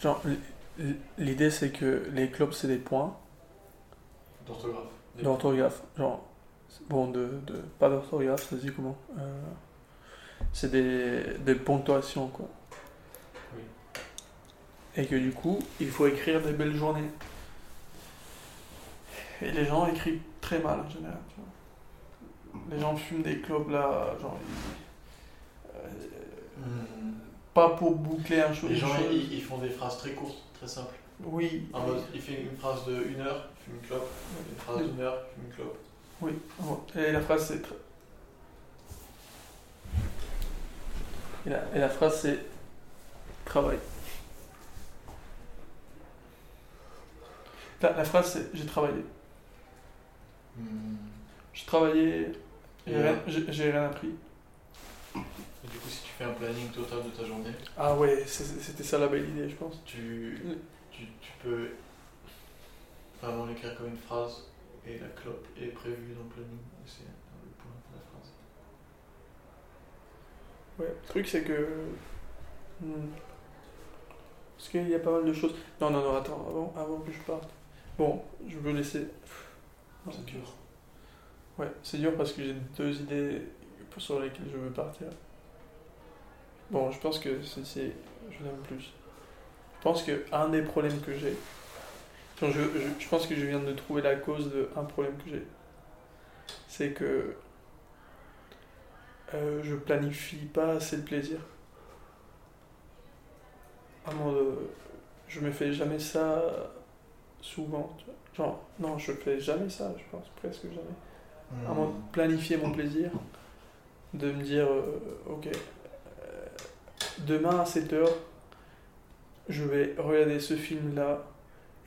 Genre, l'idée c'est que les clubs c'est des points D'orthographe. D'orthographe. Genre, bon, de, de pas d'orthographe, ça se dit comment Euh, C'est des, des ponctuations quoi. Oui. Et que du coup, il faut écrire des belles journées. Et les gens écrivent très mal en général. tu vois. Les gens fument des clopes là, genre. ils-. Pas pour boucler un chose. Les gens, ils, ils font des phrases très courtes, très simples. Oui. En mode, il fait une phrase de une heure, fume une clope. Une phrase d'une heure, il fume une clope. Oui. Et la phrase c'est. Et la, et la phrase c'est travail. La, la phrase c'est j'ai travaillé. Hmm. J'ai travaillé, rien, j'ai rien appris. Et du coup, si tu fais un planning total de ta journée, Ah ouais, c'était ça la belle idée, je pense. tu, tu, tu peux vraiment l'écrire comme une phrase et la clope est prévue dans le planning. C'est le point de la phrase. Ouais, le truc c'est que. Hmm. Parce qu'il y a pas mal de choses. Non, non, non, attends, avant, avant que je parte. Bon, je veux laisser. C'est dur. Ouais, c'est dur parce que j'ai deux idées sur lesquelles je veux partir. Bon, je pense que c'est. Je l'aime plus. Je pense que un des problèmes que j'ai. Je, pense que je viens de trouver la cause de un problème que j'ai. C'est que. euh, je planifie pas assez le plaisir. À je me fais jamais ça souvent. Genre, non, je fais jamais ça, je pense, presque jamais à moi de planifier mon plaisir, de me dire, euh, ok, euh, demain à 7h, je vais regarder ce film-là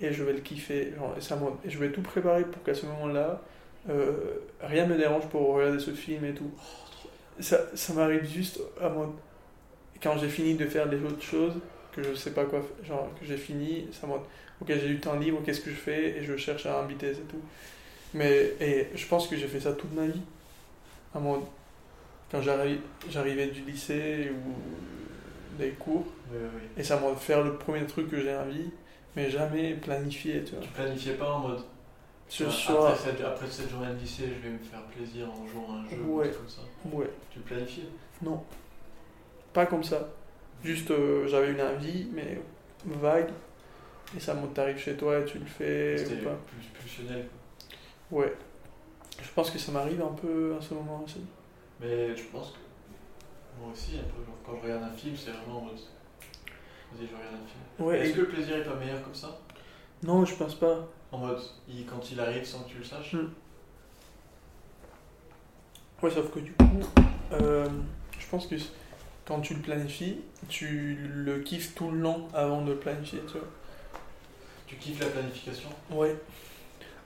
et je vais le kiffer, genre, et, ça et je vais tout préparer pour qu'à ce moment-là, euh, rien ne me dérange pour regarder ce film et tout. Ça, ça m'arrive juste à moi, quand j'ai fini de faire les autres choses, que je sais pas quoi, genre que j'ai fini, ça m'a, ok, j'ai du temps libre, qu'est-ce que je fais et je cherche à inviter et tout. Mais et je pense que j'ai fait ça toute ma vie. À mon- quand j'arrivais du lycée ou des cours, Oui, oui, oui. et ça m'a faire le premier truc que j'ai envie, mais jamais planifié, tu vois. Tu planifiais pas en mode. Ce après, soir, cette, après cette journée de lycée, je vais me faire plaisir en jouant à un jeu ou Ouais. truc comme ça? ouais, Tu planifiais? Non, pas comme ça. Juste, euh, j'avais une envie, mais vague, et ça monte, t'arrives chez toi et tu le fais C'était ou plus pulsionnel. quoi. Ouais. Je pense que ça m'arrive un peu à ce moment aussi. Mais je pense que moi aussi, un peu, genre, quand je regarde un film, c'est vraiment en mode. Vas-y, je regarde un film. Ouais, Est-ce et- que le plaisir est pas meilleur comme ça? Non, je pense pas. En mode, il- quand il arrive sans que tu le saches? Hmm. Ouais, sauf que du coup, euh, je pense que quand tu le planifies, tu le kiffes tout le long avant de le planifier, tu vois. Tu kiffes la planification? Ouais.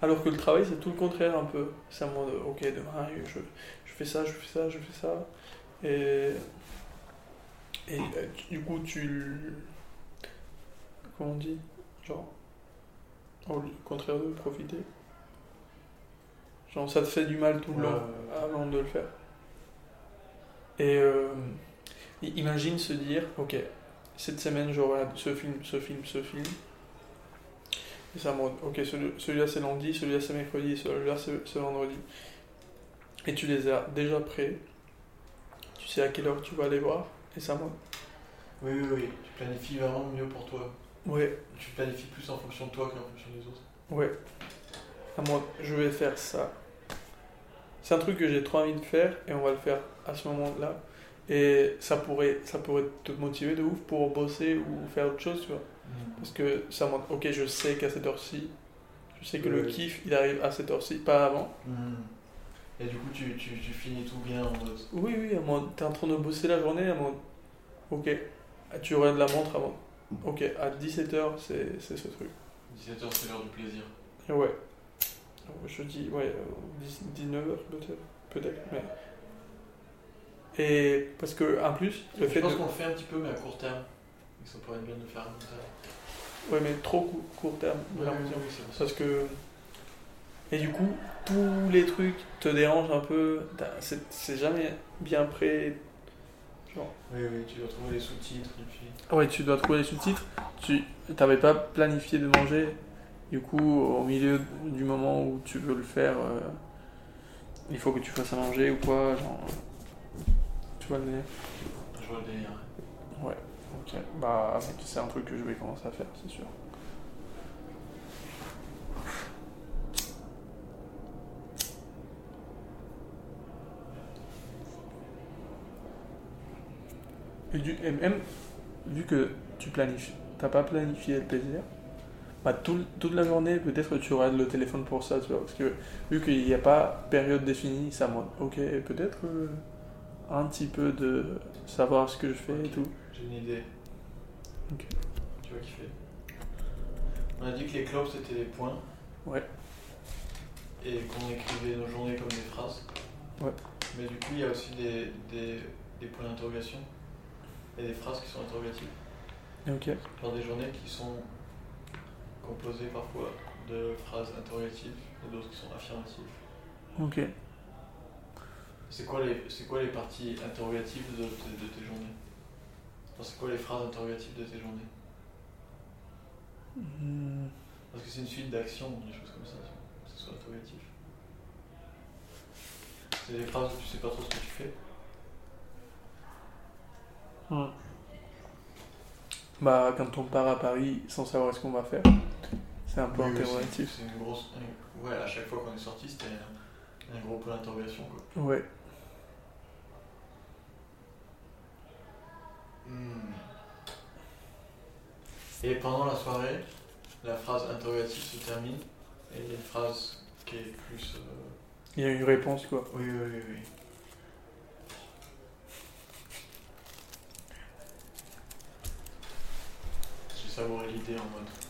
Alors que le travail, c'est tout le contraire un peu. C'est un mode, ok, demain, je fais ça, je fais ça, je fais ça. Et, et euh, du coup, tu... Comment on dit? Genre, au contraire de profiter. Genre, ça te fait du mal tout le long Ouais. avant de le faire. Et euh, imagine se dire, ok, cette semaine je regarde ce film, ce film, ce film. Et ça monte, ok, celui- celui-là c'est lundi, celui-là c'est mercredi, celui-là c'est vendredi. Et tu les as déjà prêts. Tu sais à quelle heure tu vas les voir. Et ça monte. Oui, oui, oui. Tu planifies vraiment mieux pour toi. Ouais, Tu planifies plus en fonction de toi qu'en fonction des autres. ouais. À moi, je vais faire ça. C'est un truc que j'ai trop envie de faire et on va le faire à ce moment-là. Et ça pourrait, ça pourrait te motiver de ouf pour bosser ou faire autre chose, tu vois. Parce que ça montre, ok, je sais qu'à cette heure-ci, je sais que le kiff, il arrive à cette heure-ci, pas avant. Hmm. Et du coup, tu, tu, tu finis tout bien en mode. Oui, oui, t'es en train de bosser la journée, à moi, ok, tu regardes la montre avant. Ok, à 17h, c'est c'est ce truc. 17h, c'est l'heure du plaisir. Et ouais. Je dis, ouais, 19h peut-être, peut-être, mais... Et parce que, en plus, le je fait pense de... qu'on le fait un petit peu, mais à court terme. Et ça pourrait être bien de faire à terme. Ouais, mais trop cou- court terme, Oui. Parce que. Et du coup, tous les trucs te dérangent un peu. C'est c'est jamais bien prêt. Genre. Oui, oui, tu dois trouver les sous-titres et puis. Ouais, tu dois trouver les sous-titres. tu t'avais pas planifié de manger. Du coup, au milieu du moment où tu veux le faire, euh, il faut que tu fasses à manger ou quoi. Genre, tu vois le délire Je vois le délire. Ouais, ok. Bah, c'est un truc que je vais commencer à faire, c'est sûr. Et, même, vu que tu planifies, t'as pas planifié le plaisir, bah, tout- toute la journée, peut-être que tu auras le téléphone pour ça, tu vois. Parce que vu qu'il n'y a pas période définie, ça moi. Ok, peut-être euh, un petit peu de savoir ce que je fais et tout. J'ai une idée. Ok. Tu vas kiffer. On a dit que les clopes c'était des points. Ouais. Et qu'on écrivait nos journées comme des phrases. Ouais. Mais du coup, il y a aussi des, des, des points d'interrogation. Et des phrases qui sont interrogatives. Ok. Genre des journées qui sont composées parfois de phrases interrogatives et d'autres qui sont affirmatives. Ok. C'est quoi, les, c'est quoi les parties interrogatives de, tes- de tes journées? Enfin, C'est quoi les phrases interrogatives de tes journées? Hmm. Parce que c'est une suite d'actions, des choses comme ça, tu vois, que ce soit interrogatif. C'est des phrases où tu sais pas trop ce que tu fais. Bah, quand on part à Paris sans savoir ce qu'on va faire, c'est un peu Oui, interrogatif. C'est une grosse. Ouais, à chaque fois qu'on est sorti, c'était un, un gros point d'interrogation, quoi. Ouais. Hmm. Et pendant la soirée, la phrase interrogative se termine et il y a une phrase qui est plus. euh, Il y a une réponse, quoi. Oui, oui, oui, oui. J'ai savouré l'idée en mode.